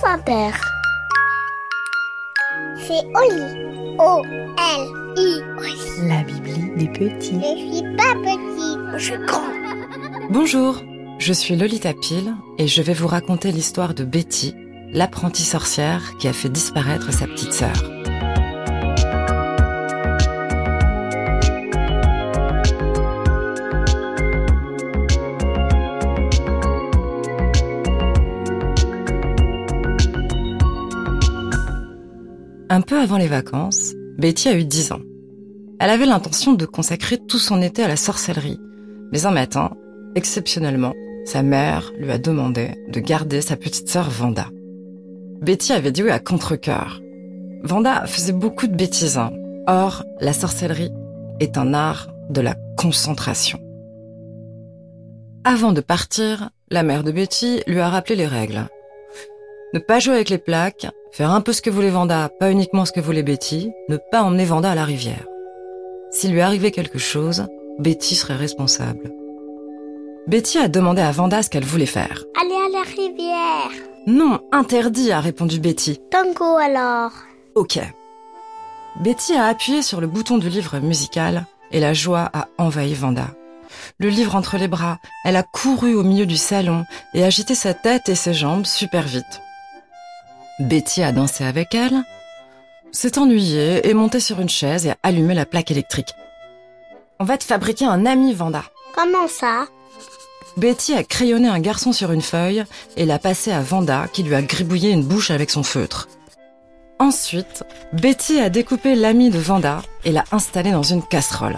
France Inter. C'est Oli. O-L-I. La Bibli des petits. Je suis pas petit, je suis grand. Bonjour, je suis Lolita Pile et je vais vous raconter l'histoire de Betty, l'apprentie sorcière qui a fait disparaître sa petite sœur. Un peu avant les vacances, Betty a eu 10 ans. Elle avait l'intention de consacrer tout son été à la sorcellerie. Mais un matin, exceptionnellement, sa mère lui a demandé de garder sa petite sœur Vanda. Betty avait dit oui à contre-cœur. Vanda faisait beaucoup de bêtises. hein. Or, la sorcellerie est un art de la concentration. Avant de partir, la mère de Betty lui a rappelé les règles. Ne pas jouer avec les plaques, faire un peu ce que voulait Vanda, pas uniquement ce que voulait Betty, ne pas emmener Vanda à la rivière. S'il lui arrivait quelque chose, Betty serait responsable. Betty a demandé à Vanda ce qu'elle voulait faire. Allez à la rivière. Non, interdit, a répondu Betty. Tango alors. Ok. Betty a appuyé sur le bouton du livre musical et la joie a envahi Vanda. Le livre entre les bras, elle a couru au milieu du salon et agité sa tête et ses jambes super vite. Betty a dansé avec elle, s'est ennuyée et monté sur une chaise et a allumé la plaque électrique. On va te fabriquer un ami, Vanda. Comment ça? Betty a crayonné un garçon sur une feuille et l'a passé à Vanda qui lui a gribouillé une bouche avec son feutre. Ensuite, Betty a découpé l'ami de Vanda et l'a installé dans une casserole.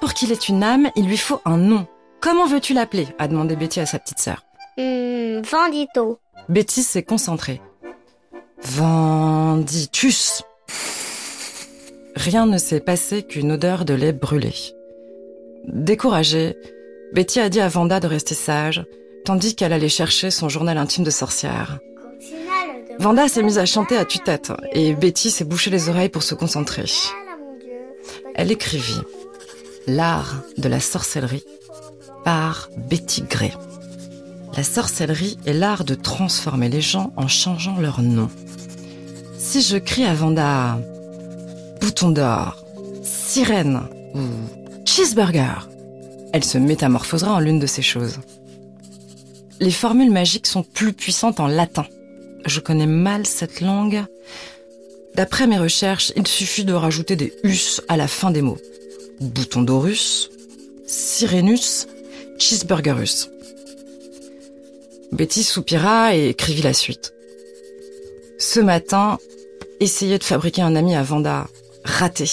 Pour qu'il ait une âme, il lui faut un nom. Comment veux-tu l'appeler? a demandé Betty à sa petite sœur. Hmm, Vandito. Betty s'est concentrée. Venditus. Rien ne s'est passé qu'une odeur de lait brûlé. Découragée, Betty a dit à Vanda de rester sage, tandis qu'elle allait chercher son journal intime de sorcière. Vanda s'est mise à chanter à tue-tête et Betty s'est bouché les oreilles pour se concentrer. Elle écrivit L'art de la sorcellerie par Betty Gray. La sorcellerie est l'art de transformer les gens en changeant leur nom. Si je crie à Vanda Bouton d'or, Sirène ou Cheeseburger, elle se métamorphosera en l'une de ces choses. Les formules magiques sont plus puissantes en latin. Je connais mal cette langue. D'après mes recherches, il suffit de rajouter des us à la fin des mots. Bouton d'orus, Sirenus, Cheeseburgerus. Betty soupira et écrivit la suite. Ce matin, essayer de fabriquer un ami à Vanda. Raté.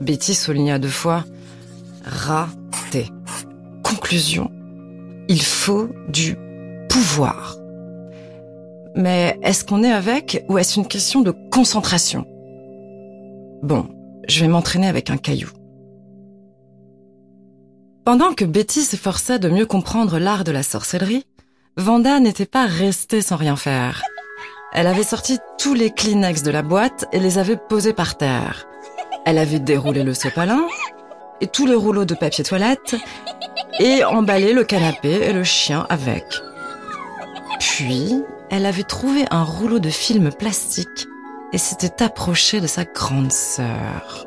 Betty souligna deux fois. Raté. Conclusion. Il faut du pouvoir. Mais est-ce qu'on est avec ou est-ce une question de concentration? Bon, je vais m'entraîner avec un caillou. Pendant que Betty s'efforçait de mieux comprendre l'art de la sorcellerie, Vanda n'était pas restée sans rien faire. Elle avait sorti tous les Kleenex de la boîte et les avait posés par terre. Elle avait déroulé le sopalin et tous les rouleaux de papier toilette et emballé le canapé et le chien avec. Puis, elle avait trouvé un rouleau de film plastique et s'était approchée de sa grande sœur.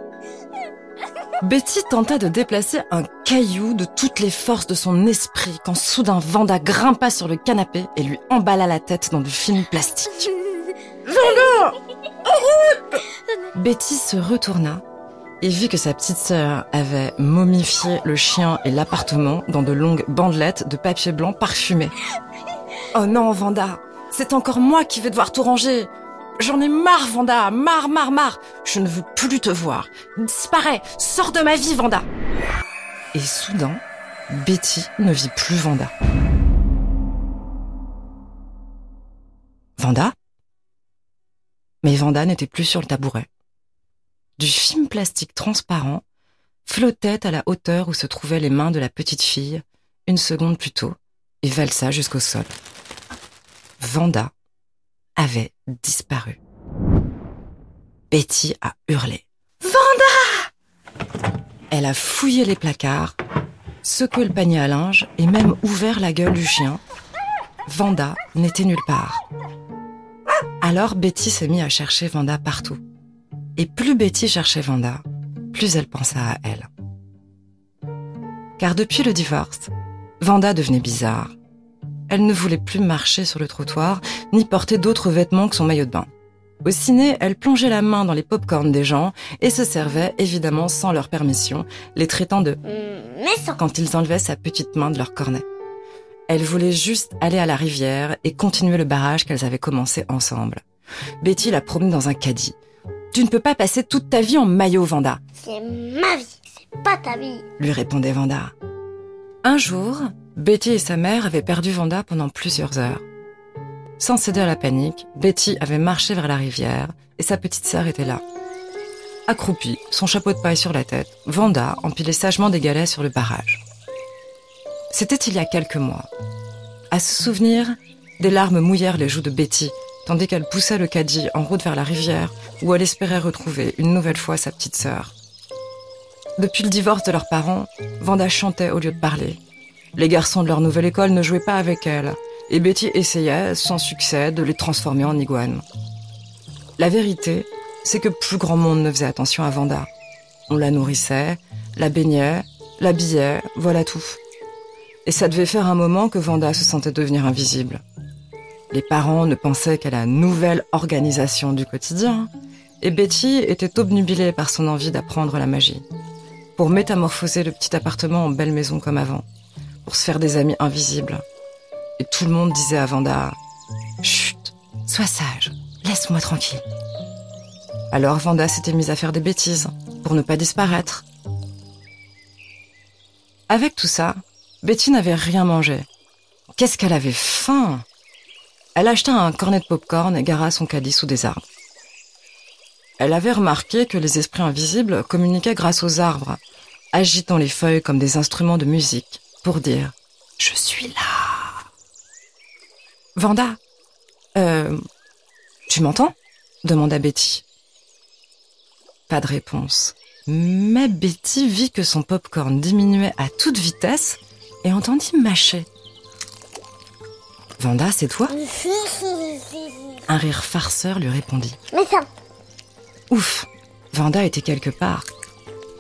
Betty tenta de déplacer un caillou de toutes les forces de son esprit quand soudain Vanda grimpa sur le canapé et lui emballa la tête dans du film plastique. Vanda Betty se retourna et vit que sa petite sœur avait momifié le chien et l'appartement dans de longues bandelettes de papier blanc parfumé. Oh non, Vanda, c'est encore moi qui vais devoir tout ranger. J'en ai marre, Vanda, marre, marre, marre. Je ne veux plus te voir. Disparais, sors de ma vie, Vanda. Et soudain, Betty ne vit plus Vanda. Vanda? Mais Vanda n'était plus sur le tabouret. Du film plastique transparent flottait à la hauteur où se trouvaient les mains de la petite fille une seconde plus tôt et valsa jusqu'au sol. Vanda avait disparu. Betty a hurlé. Vanda Elle a fouillé les placards, secoué le panier à linge et même ouvert la gueule du chien. Vanda n'était nulle part. Alors Betty s'est mise à chercher Vanda partout. Et plus Betty cherchait Vanda, plus elle pensa à elle. Car depuis le divorce, Vanda devenait bizarre. Elle ne voulait plus marcher sur le trottoir, ni porter d'autres vêtements que son maillot de bain. Au ciné, elle plongeait la main dans les pop-corns des gens et se servait, évidemment sans leur permission, les traitant de Mmh, quand ils enlevaient sa petite main de leur cornet. Elle voulait juste aller à la rivière et continuer le barrage qu'elles avaient commencé ensemble. Betty l'a promenée dans un caddie. Tu ne peux pas passer toute ta vie en maillot, Vanda, C'est ma vie, c'est pas ta vie. lui répondait Vanda. Un jour, Betty et sa mère avaient perdu Vanda pendant plusieurs heures. Sans céder à la panique, Betty avait marché vers la rivière et sa petite sœur était là. Accroupie, son chapeau de paille sur la tête, Vanda empilait sagement des galets sur le barrage. C'était il y a quelques mois. À ce souvenir, des larmes mouillèrent les joues de Betty, tandis qu'elle poussait le caddie en route vers la rivière où elle espérait retrouver une nouvelle fois sa petite sœur. Depuis le divorce de leurs parents, Vanda chantait au lieu de parler. Les garçons de leur nouvelle école ne jouaient pas avec elle, et Betty essayait, sans succès, de les transformer en iguanes. La vérité, c'est que plus grand monde ne faisait attention à Vanda. On la nourrissait, la baignait, l'habillait, voilà tout. Et ça devait faire un moment que Vanda se sentait devenir invisible. Les parents ne pensaient qu'à la nouvelle organisation du quotidien, et Betty était obnubilée par son envie d'apprendre la magie, pour métamorphoser le petit appartement en belle maison comme avant, pour se faire des amis invisibles. Et tout le monde disait à Vanda Chut, sois sage, laisse-moi tranquille. Alors Vanda s'était mise à faire des bêtises pour ne pas disparaître. Avec tout ça, Betty n'avait rien mangé. Qu'est-ce qu'elle avait faim? Elle acheta un cornet de popcorn et gara son caddie sous des arbres. Elle avait remarqué que les esprits invisibles communiquaient grâce aux arbres, agitant les feuilles comme des instruments de musique pour dire ⁇ Je suis là !⁇ Vanda, euh, tu m'entends? demanda Betty. Pas de réponse. Mais Betty vit que son popcorn diminuait à toute vitesse et entendit mâcher. Vanda, c'est toi? Un rire farceur lui répondit. Mais ça, Ouf, Vanda était quelque part.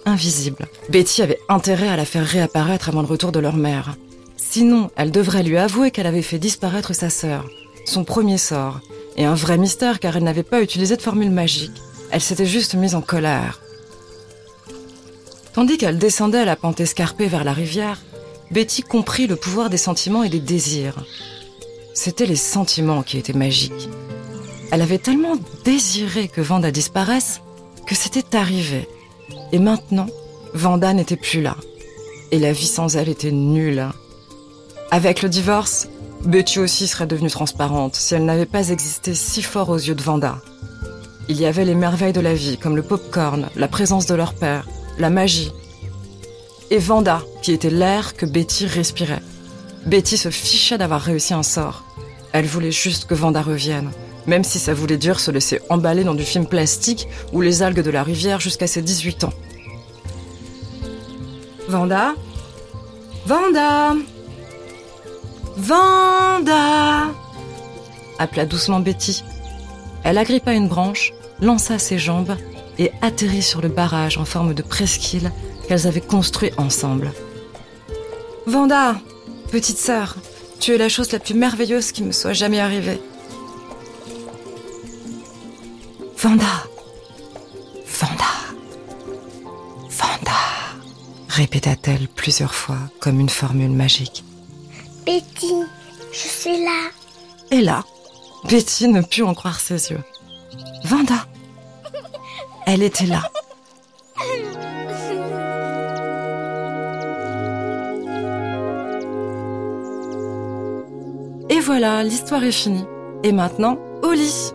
Invisible. Betty avait intérêt à la faire réapparaître avant le retour de leur mère. Sinon, elle devrait lui avouer qu'elle avait fait disparaître sa sœur, son premier sort, et un vrai mystère car elle n'avait pas utilisé de formule magique. Elle s'était juste mise en colère. Tandis qu'elle descendait la pente escarpée vers la rivière, Betty comprit le pouvoir des sentiments et des désirs. C'étaient les sentiments qui étaient magiques. Elle avait tellement désiré que Vanda disparaisse que c'était arrivé. Et maintenant, Vanda n'était plus là. Et la vie sans elle était nulle. Avec le divorce, Betty aussi serait devenue transparente si elle n'avait pas existé si fort aux yeux de Vanda. Il y avait les merveilles de la vie, comme le pop-corn, la présence de leur père, la magie. Et Vanda, qui était l'air que Betty respirait. Betty se fichait d'avoir réussi un sort. Elle voulait juste que Vanda revienne, même si ça voulait dire se laisser emballer dans du film plastique ou les algues de la rivière jusqu'à ses 18 ans. Vanda? Vanda Vanda appela doucement Betty. Elle agrippa une branche, lança ses jambes et atterrit sur le barrage en forme de presqu'île qu'elles avaient construit ensemble. Vanda, petite sœur, tu es la chose la plus merveilleuse qui me soit jamais arrivée. Vanda, Vanda, Vanda, répéta-t-elle plusieurs fois comme une formule magique. Betty, je suis là. Et là, Betty ne put en croire ses yeux. Vanda, elle était là. Et voilà, l'histoire est finie. Et maintenant, au lit.